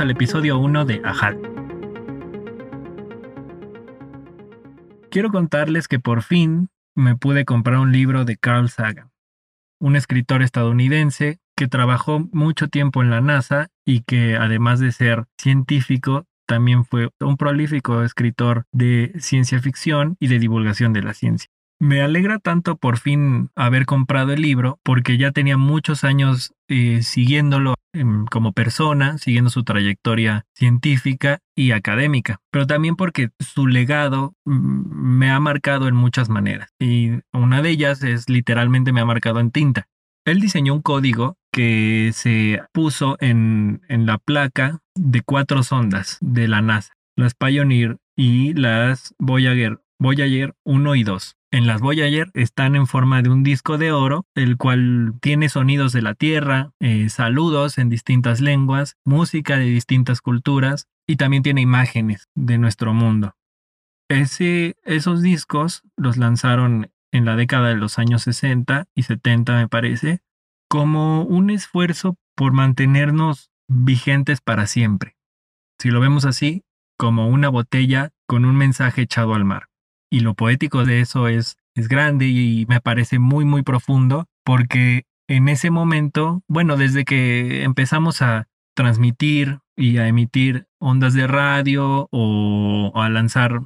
al episodio 1 de Ajal. Quiero contarles que por fin me pude comprar un libro de Carl Sagan, un escritor estadounidense que trabajó mucho tiempo en la NASA y que además de ser científico, también fue un prolífico escritor de ciencia ficción y de divulgación de la ciencia. Me alegra tanto por fin haber comprado el libro porque ya tenía muchos años eh, siguiéndolo em, como persona, siguiendo su trayectoria científica y académica, pero también porque su legado mm, me ha marcado en muchas maneras y una de ellas es literalmente me ha marcado en tinta. Él diseñó un código que se puso en, en la placa de cuatro sondas de la NASA, las Pioneer y las Voyager, Voyager 1 y 2. En las Voyager están en forma de un disco de oro, el cual tiene sonidos de la Tierra, eh, saludos en distintas lenguas, música de distintas culturas y también tiene imágenes de nuestro mundo. Ese, esos discos los lanzaron en la década de los años 60 y 70 me parece, como un esfuerzo por mantenernos vigentes para siempre. Si lo vemos así, como una botella con un mensaje echado al mar y lo poético de eso es, es grande y me parece muy, muy profundo porque en ese momento, bueno, desde que empezamos a transmitir y a emitir ondas de radio o, a lanzar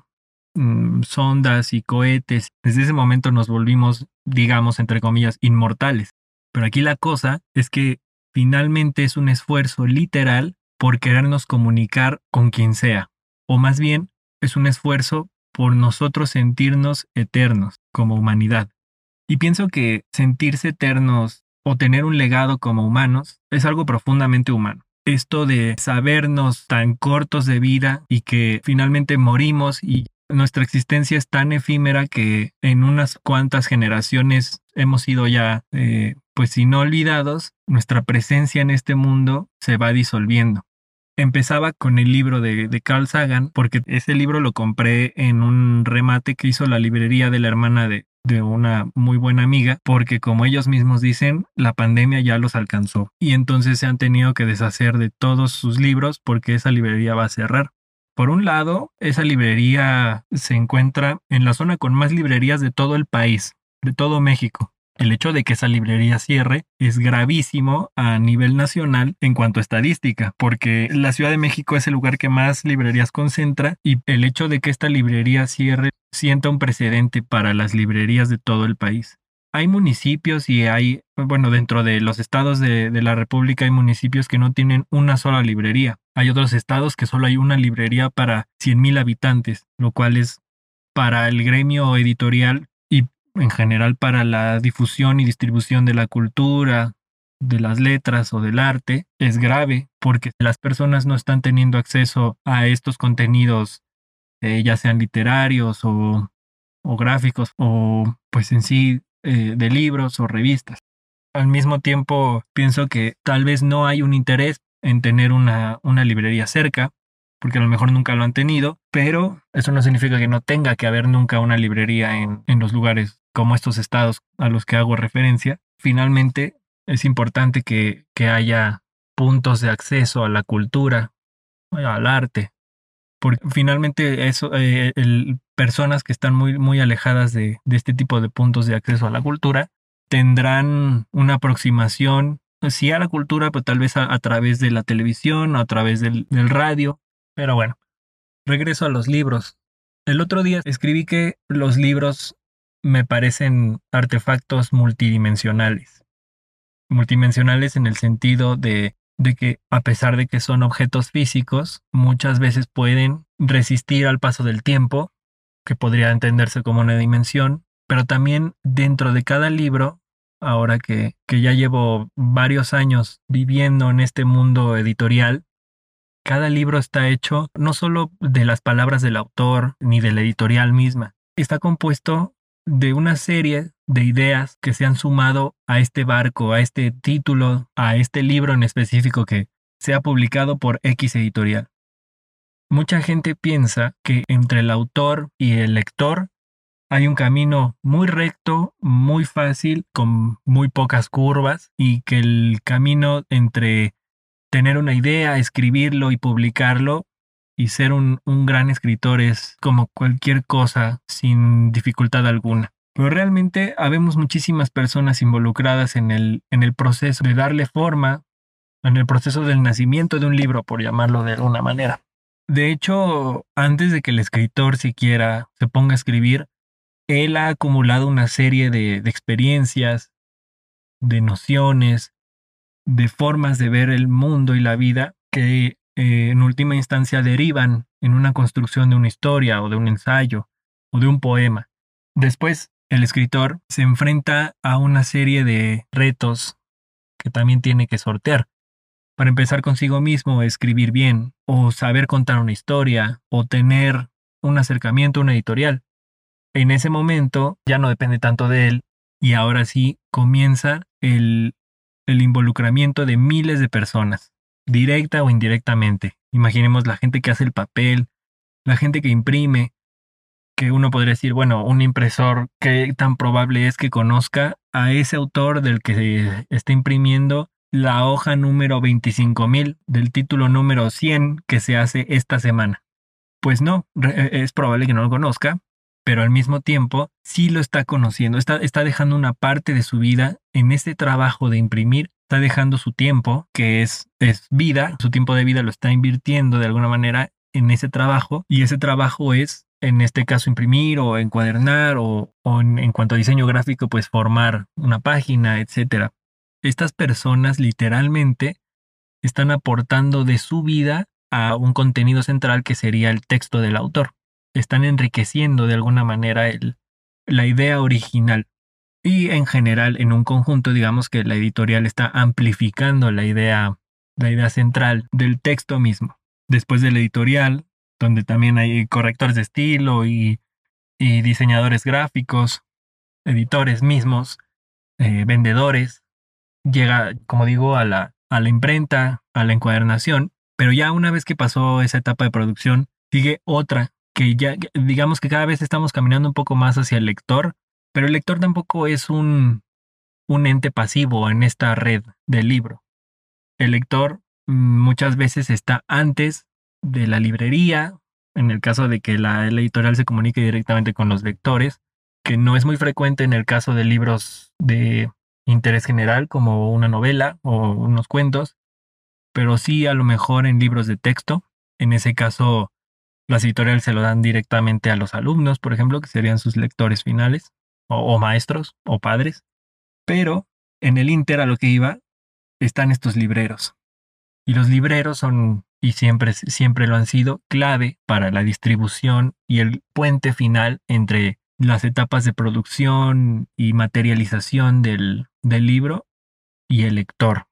mm, sondas y cohetes, desde ese momento nos volvimos, digamos, entre comillas, inmortales. Pero aquí la cosa es que finalmente es un esfuerzo literal por querernos comunicar con quien sea, o más bien es un esfuerzo por nosotros sentirnos eternos como humanidad. Y pienso que sentirse eternos o tener un legado como humanos es algo profundamente humano. Esto de sabernos tan cortos de vida y que finalmente morimos y nuestra existencia es tan efímera que en unas cuantas generaciones hemos sido ya, eh, pues si no olvidados, nuestra presencia en este mundo se va disolviendo empezaba con el libro de, Carl Sagan, porque ese libro lo compré en un remate que hizo la librería de la hermana de, de una muy buena amiga, porque como ellos mismos dicen, la pandemia ya los alcanzó y entonces se han tenido que deshacer de todos sus libros porque esa librería va a cerrar. Por un lado, esa librería se encuentra en la zona con más librerías de todo el país, de todo México. El hecho de que esa librería cierre es gravísimo a nivel nacional en cuanto a estadística, porque la Ciudad de México es el lugar que más librerías concentra y el hecho de que esta librería cierre sienta un precedente para las librerías de todo el país. Hay municipios y hay, bueno, dentro de los estados de, la República hay municipios que no tienen una sola librería. Hay otros estados que solo hay una librería para 100.000 habitantes, lo cual es para el gremio editorial en general para la difusión y distribución de la cultura, de las letras o del arte es grave porque las personas no están teniendo acceso a estos contenidos, eh, ya sean literarios o, gráficos o pues en sí eh, de libros o revistas. Al mismo tiempo pienso que tal vez no hay un interés en tener una, una librería cerca porque a lo mejor nunca lo han tenido, pero eso no significa que no tenga que haber nunca una librería en, en los lugares como estos estados a los que hago referencia, finalmente es importante que, haya puntos de acceso a la cultura, al arte, porque finalmente eso, eh, personas que están muy, muy alejadas de, este tipo de puntos de acceso a la cultura tendrán una aproximación, sí a la cultura, pero tal vez a, través de la televisión a través del radio. Pero bueno, regreso a los libros. El otro día escribí que los libros me parecen artefactos multidimensionales. Multidimensionales en el sentido de, de que a pesar de que son objetos físicos, muchas veces pueden resistir al paso del tiempo, que podría entenderse como una dimensión, pero también dentro de cada libro, ahora que, que ya llevo varios años viviendo en este mundo editorial, cada libro está hecho no solo de las palabras del autor ni de la editorial misma, está compuesto de una serie de ideas que se han sumado a este barco, a este título, a este libro en específico que se ha publicado por X editorial. Mucha gente piensa que entre el autor y el lector hay un camino muy recto, muy fácil, con muy pocas curvas y que el camino entre tener una idea, escribirlo y publicarlo y ser un, gran escritor es como cualquier cosa sin dificultad alguna. Pero realmente habemos muchísimas personas involucradas en el, en el proceso de darle forma, en el proceso del nacimiento de un libro, por llamarlo de alguna manera. De hecho, antes de que el escritor siquiera se ponga a escribir, él ha acumulado una serie de, experiencias, de nociones, de formas de ver el mundo y la vida que eh, en última instancia derivan en una construcción de una historia o de un ensayo o de un poema. Después, el escritor se enfrenta a una serie de retos que también tiene que sortear. Para empezar consigo mismo, escribir bien, o saber contar una historia, o tener un acercamiento a una editorial. En ese momento ya no depende tanto de él, y ahora sí comienza el, el involucramiento de miles de personas, directa o indirectamente. Imaginemos la gente que hace el papel, la gente que imprime, que uno podría decir, bueno, un impresor, ¿qué tan probable es que conozca a ese autor del que está imprimiendo la hoja número 25.000 del título número 100 que se hace esta semana. Pues no, e, es probable que no lo conozca, pero al mismo tiempo sí lo está conociendo, está, está dejando una parte de su vida en este trabajo de imprimir, está dejando su tiempo, que es, es vida, su tiempo de vida lo está invirtiendo de alguna manera en ese trabajo y ese trabajo es en este caso imprimir o encuadernar o, en, en, cuanto a diseño gráfico pues formar una página, etcétera estas personas literalmente están aportando de su vida a un contenido central que sería el texto del autor. Están enriqueciendo de alguna manera el, la idea original. Y en general, en un conjunto, digamos que la editorial está amplificando la idea, la idea central del texto mismo. Después del editorial, donde también hay correctores de estilo y, diseñadores gráficos, editores mismos, eh, vendedores, llega, como digo, a la, a la imprenta, a la encuadernación, pero ya una vez que pasó esa etapa de producción, sigue otra, que ya digamos que cada vez estamos caminando un poco más hacia el lector, pero el lector tampoco es un, un ente pasivo en esta red del libro. El lector mm, muchas veces está antes de la librería, en el caso de que la, la editorial se comunique directamente con los lectores, que no es muy frecuente en el caso de libros de interés general como una novela o unos cuentos, pero sí a lo mejor en libros de texto. En ese caso, las editoriales se lo dan directamente a los alumnos, por ejemplo, que serían sus lectores finales, o, maestros, o padres. Pero en el Inter a lo que iba están estos libreros. Y los libreros son, y siempre, siempre lo han sido, clave para la distribución y el puente final entre las etapas de producción y materialización del, libro y el lector.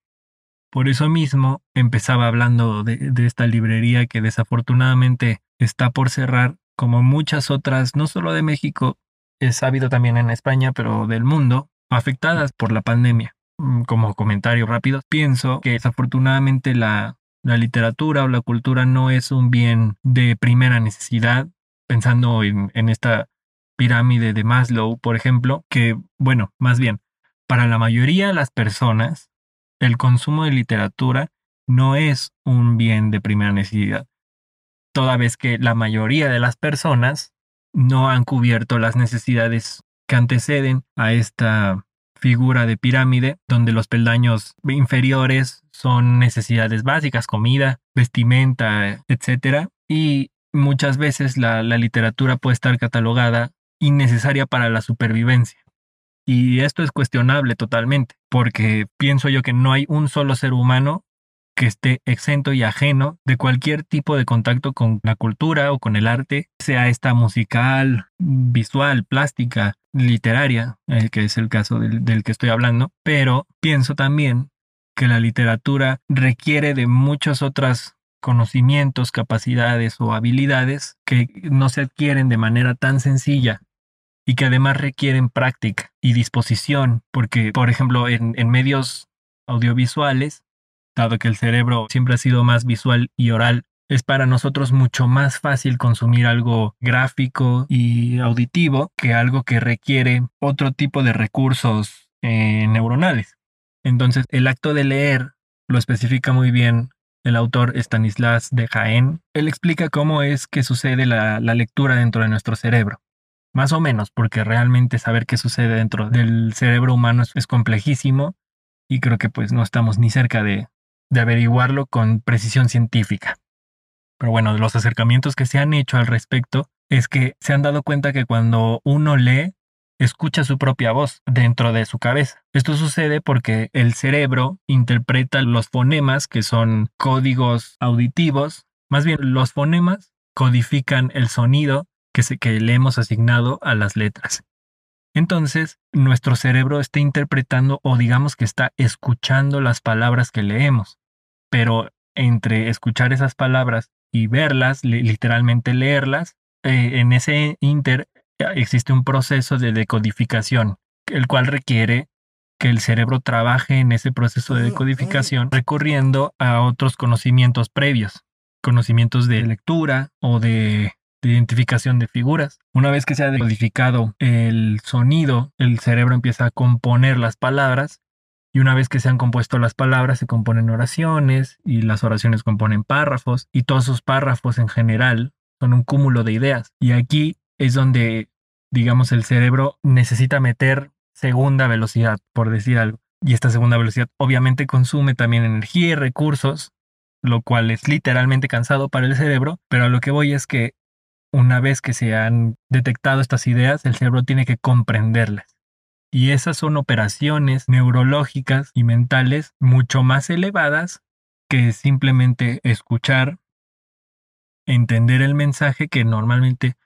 Por eso mismo empezaba hablando de, esta librería que desafortunadamente está por cerrar, como muchas otras, no solo de México, es sabido también en España, pero del mundo, afectadas por la pandemia. Mm, como comentario rápido, pienso que desafortunadamente la, la literatura o la cultura no es un bien de primera necesidad, pensando en, en esta pirámide de Maslow, por ejemplo, que, bueno, más bien, para la mayoría de las personas, el consumo de literatura no es un bien de primera necesidad, toda vez que la mayoría de las personas no han cubierto las necesidades que anteceden a esta figura de pirámide, donde los peldaños inferiores son necesidades básicas, comida, vestimenta, etc. Y muchas veces la, la literatura puede estar catalogada innecesaria para la supervivencia. Y esto es cuestionable totalmente, porque pienso yo que no hay un solo ser humano que esté exento y ajeno de cualquier tipo de contacto con la cultura o con el arte, sea esta musical, visual, plástica, literaria, el que es el caso del, del que estoy hablando, pero pienso también que la literatura requiere de muchos otros conocimientos, capacidades o habilidades que no se adquieren de manera tan sencilla y que además requieren práctica y disposición, porque, por ejemplo, en, medios audiovisuales, dado que el cerebro siempre ha sido más visual y oral es para nosotros mucho más fácil consumir algo gráfico y auditivo que algo que requiere otro tipo de recursos eh, neuronales. Entonces, el acto de leer lo especifica muy bien el autor Stanislas de Jaén. Él explica cómo es que sucede la, lectura dentro de nuestro cerebro. Más o menos, porque realmente saber qué sucede dentro del cerebro humano es, complejísimo y creo que pues no estamos ni cerca de averiguarlo con precisión científica. Pero bueno, los acercamientos que se han hecho al respecto es que se han dado cuenta que cuando uno lee, escucha su propia voz dentro de su cabeza. Esto sucede porque el cerebro interpreta los fonemas, que son códigos auditivos, más bien los fonemas codifican el sonido que, se, que le hemos asignado a las letras. Entonces, nuestro cerebro está interpretando o digamos que está escuchando las palabras que leemos, pero entre escuchar esas palabras y verlas, literalmente leerlas, eh, en ese inter existe un proceso de decodificación, el cual requiere que el cerebro trabaje en ese proceso de decodificación recurriendo a otros conocimientos previos, conocimientos de lectura o de, de, identificación de figuras. Una vez que se ha decodificado el sonido, el cerebro empieza a componer las palabras y una vez que se han compuesto las palabras, se componen oraciones y las oraciones componen párrafos y todos esos párrafos en general son un cúmulo de ideas. Y aquí es donde, digamos, el cerebro necesita meter segunda velocidad, por decir algo. Y esta segunda velocidad obviamente consume también energía y recursos, lo cual es literalmente cansado para el cerebro, pero a lo que voy es que una vez que se han detectado estas ideas, el cerebro tiene que comprenderlas. Y esas son operaciones neurológicas y mentales mucho más elevadas que simplemente escuchar, entender el mensaje que normalmente,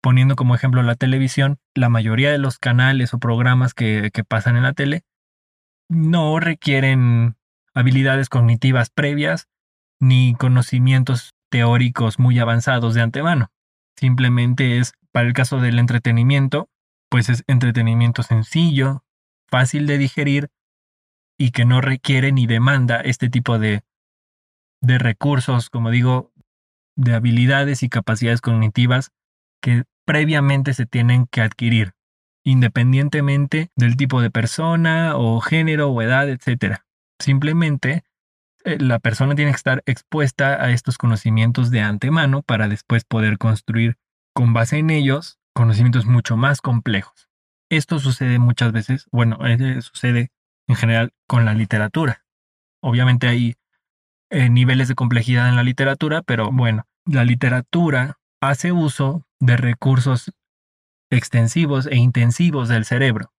poniendo como ejemplo la televisión, la mayoría de los canales o programas que, que pasan en la tele no requieren habilidades cognitivas previas ni conocimientos teóricos muy avanzados de antemano. Simplemente es, para el caso del entretenimiento, pues es entretenimiento sencillo, fácil de digerir y que no requiere ni demanda este tipo de, de recursos, como digo, de habilidades y capacidades cognitivas que previamente se tienen que adquirir, independientemente del tipo de persona o género o edad, etc. Simplemente eh, la persona tiene que estar expuesta a estos conocimientos de antemano para después poder construir con base en ellos conocimientos mucho más complejos. Esto sucede muchas veces, bueno, eh, sucede en general con la literatura. Obviamente hay eh, niveles de complejidad en la literatura, pero bueno, la literatura hace uso de recursos extensivos e intensivos del cerebro.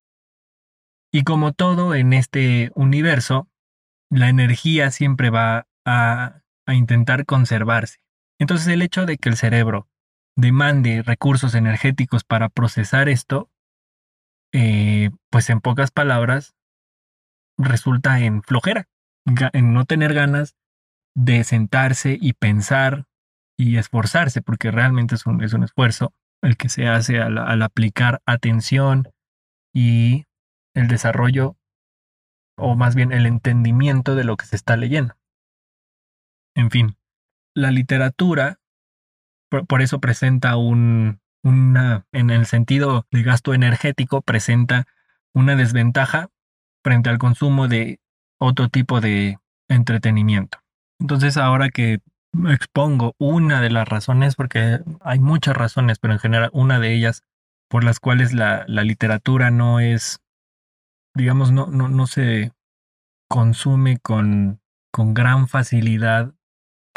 Y como todo en este universo, la energía siempre va a, a intentar conservarse. Entonces el hecho de que el cerebro demande recursos energéticos para procesar esto, eh, pues en pocas palabras, resulta en flojera, en no tener ganas de sentarse y pensar y esforzarse, porque realmente es un, es un esfuerzo el que se hace al aplicar atención y el desarrollo, o más bien el entendimiento de lo que se está leyendo. En fin, la literatura por, eso presenta un, una, en el sentido de gasto energético, presenta una desventaja frente al consumo de otro tipo de entretenimiento. Entonces ahora que expongo una de las razones, porque hay muchas razones, pero en general una de ellas por las cuales la, la literatura no es, digamos, no, no, no se consume con, con gran facilidad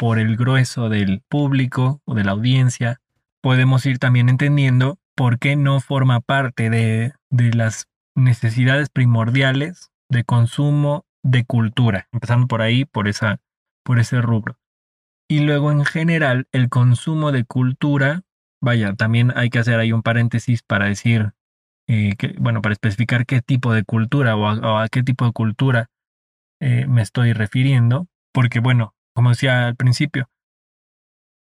por el grueso del público o de la audiencia, podemos ir también entendiendo por qué no forma parte de, de las necesidades primordiales de consumo de cultura, empezando por ahí, por, esa, por ese rubro. Y luego en general el consumo de cultura, vaya, también hay que hacer ahí un paréntesis para decir, eh, que, bueno, para especificar qué tipo de cultura o a, qué tipo de cultura eh, me estoy refiriendo, porque bueno, como decía al principio,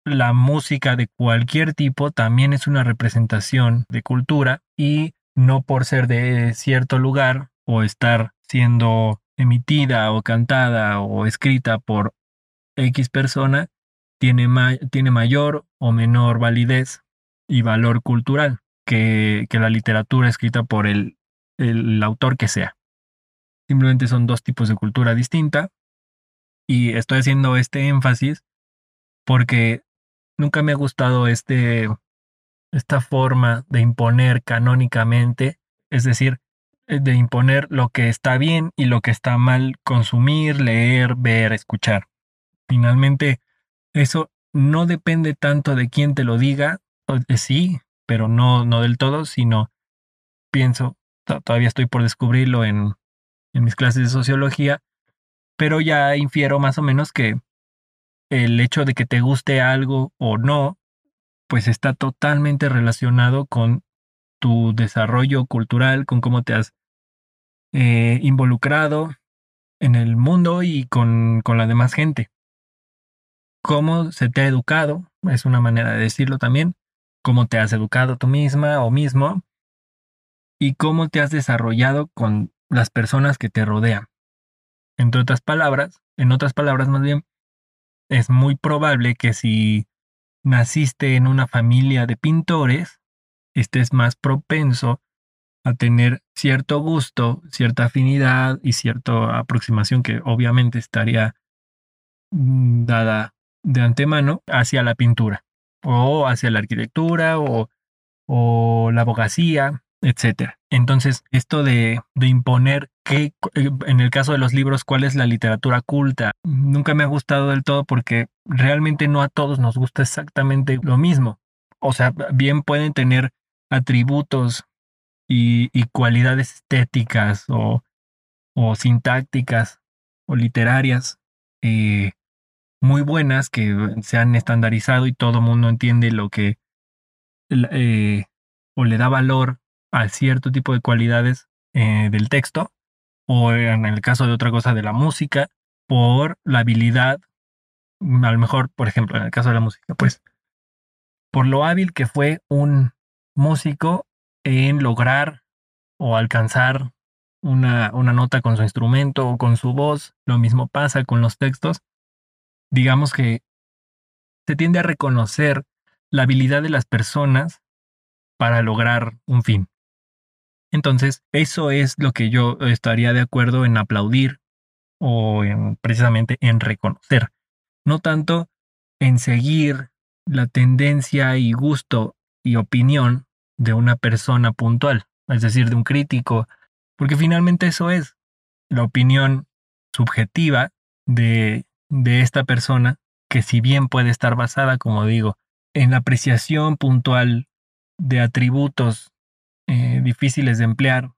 la música de cualquier tipo también es una representación de cultura y no por ser de cierto lugar o estar siendo emitida o cantada o escrita por X persona, tiene, tiene mayor o menor validez y valor cultural que, que la literatura escrita por el, el autor que sea. Simplemente son dos tipos de cultura distinta y estoy haciendo este énfasis porque nunca me ha gustado este, esta forma de imponer canónicamente, es decir, eh, de imponer lo que está bien y lo que está mal consumir, leer, ver, escuchar. Finalmente, eso no depende tanto de quién te lo diga, sí, pero no, no del todo, sino pienso, todavía estoy por descubrirlo en, en mis clases de sociología, pero ya infiero más o menos que el hecho de que te guste algo o no, pues está totalmente relacionado con tu desarrollo cultural, con cómo te has eh, involucrado en el mundo y con, con la demás gente. Cómo se te ha educado, es una manera de decirlo también, cómo te has educado tú misma o mismo y cómo te has desarrollado con las personas que te rodean. Entre otras palabras, en otras palabras más bien, es muy probable que si naciste en una familia de pintores, estés más propenso a tener cierto gusto, cierta afinidad y cierta aproximación que obviamente estaría mm, dada de antemano hacia la pintura o hacia la arquitectura o, o la abogacía etcétera. Entonces, esto de, imponer que, eh, en el caso de los libros, cuál es la literatura culta, nunca me ha gustado del todo porque realmente no a todos nos gusta exactamente lo mismo. O sea, bien pueden tener atributos y, cualidades estéticas o, o, sintácticas o literarias eh, muy buenas que se han estandarizado y todo el mundo entiende lo que eh, o le da valor a cierto tipo de cualidades eh, del texto, o en el caso de otra cosa de la música, por la habilidad, a lo mejor, por ejemplo, en el caso de la música, pues, por lo hábil que fue un músico en lograr o alcanzar una, una nota con su instrumento o con su voz, lo mismo pasa con los textos, digamos que se tiende a reconocer la habilidad de las personas para lograr un fin. Entonces, eso es lo que yo estaría de acuerdo en aplaudir o en, precisamente en reconocer. No tanto en seguir la tendencia y gusto y opinión de una persona puntual, es decir, de un crítico, porque finalmente eso es la opinión subjetiva de, de esta persona, que si bien puede estar basada, como digo, en la apreciación puntual de atributos eh, difíciles de emplear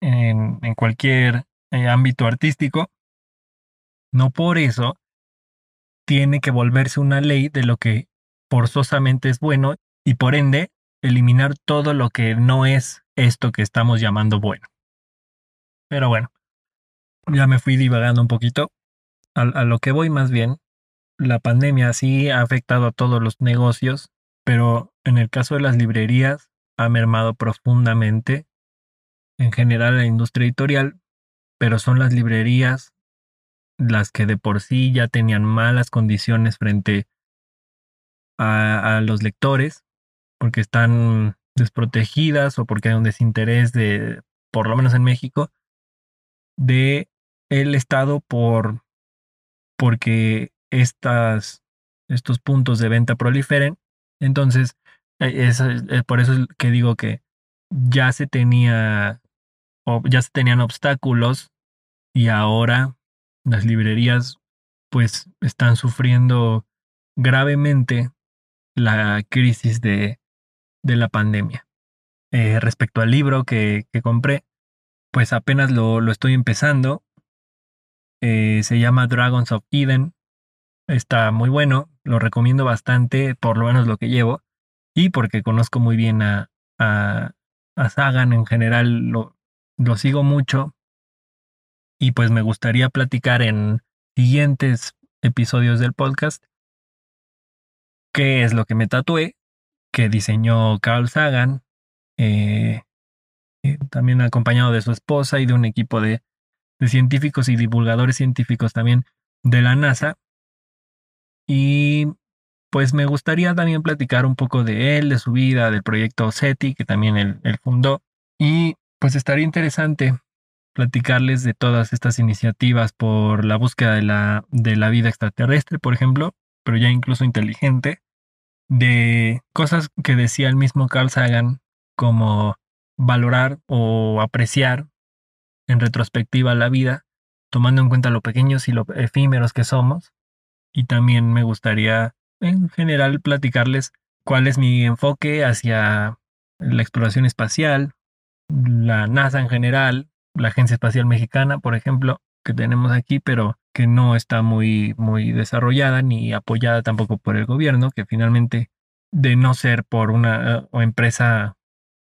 en, cualquier eh, ámbito artístico, no por eso tiene que volverse una ley de lo que forzosamente es bueno y por ende eliminar todo lo que no es esto que estamos llamando bueno. Pero bueno, ya me fui divagando un poquito. A, a, lo que voy más bien, la pandemia sí ha afectado a todos los negocios, pero en el caso de las librerías ha mermado profundamente en general la industria editorial, pero son las librerías las que de por sí ya tenían malas condiciones frente a, los lectores, porque están desprotegidas o porque hay un desinterés de, por lo menos en México, de el Estado por porque estas, estos puntos de venta proliferen. Entonces, eh, es, eh, por eso es que digo que ya se tenía o ya se tenían obstáculos y ahora las librerías pues están sufriendo gravemente la crisis de, de la pandemia. Eh, respecto al libro que, que, compré, pues apenas lo, lo estoy empezando. se llama Dragons of Eden. Está muy bueno, lo recomiendo bastante, por lo menos lo que llevo y porque conozco muy bien a, a, Sagan en general, lo, lo sigo mucho y pues me gustaría platicar en siguientes episodios del podcast qué es lo que me tatué, que diseñó Carl Sagan, eh, eh, también acompañado de su esposa y de un equipo de, de científicos y divulgadores científicos también de la NASA. Y pues me gustaría también platicar un poco de él, de su vida, del proyecto SETI, que también él, fundó. Y pues estaría interesante platicarles de todas estas iniciativas por la búsqueda de la, de la vida extraterrestre, por ejemplo, pero ya incluso inteligente, de cosas que decía el mismo Carl Sagan, como valorar o apreciar en retrospectiva la vida, tomando en cuenta lo pequeños y lo efímeros que somos. Y también me gustaría, en general, platicarles cuál es mi enfoque hacia la exploración espacial, la NASA en general, la Agencia Espacial Mexicana, por ejemplo, que tenemos aquí, pero que no está muy, muy desarrollada ni apoyada tampoco por el gobierno, que finalmente, de no ser por una empresa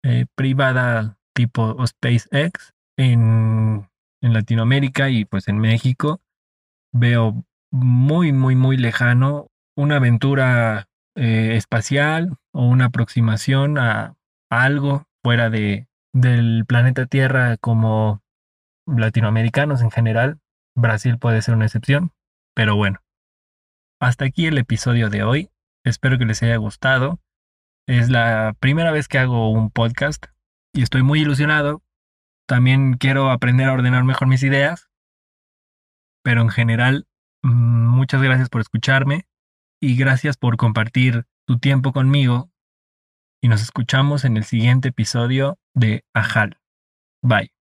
eh, privada tipo SpaceX en, en Latinoamérica y pues en México, veo muy, muy, muy lejano una aventura eh, espacial o una aproximación a algo fuera de, del planeta Tierra como latinoamericanos en general. Brasil puede ser una excepción, pero bueno. Hasta aquí el episodio de hoy. Espero que les haya gustado. Es la primera vez que hago un podcast y estoy muy ilusionado. También quiero aprender a ordenar mejor mis ideas. Pero en general, mm, muchas gracias por escucharme y gracias por compartir tu tiempo conmigo y nos escuchamos en el siguiente episodio de Ajal. Bye.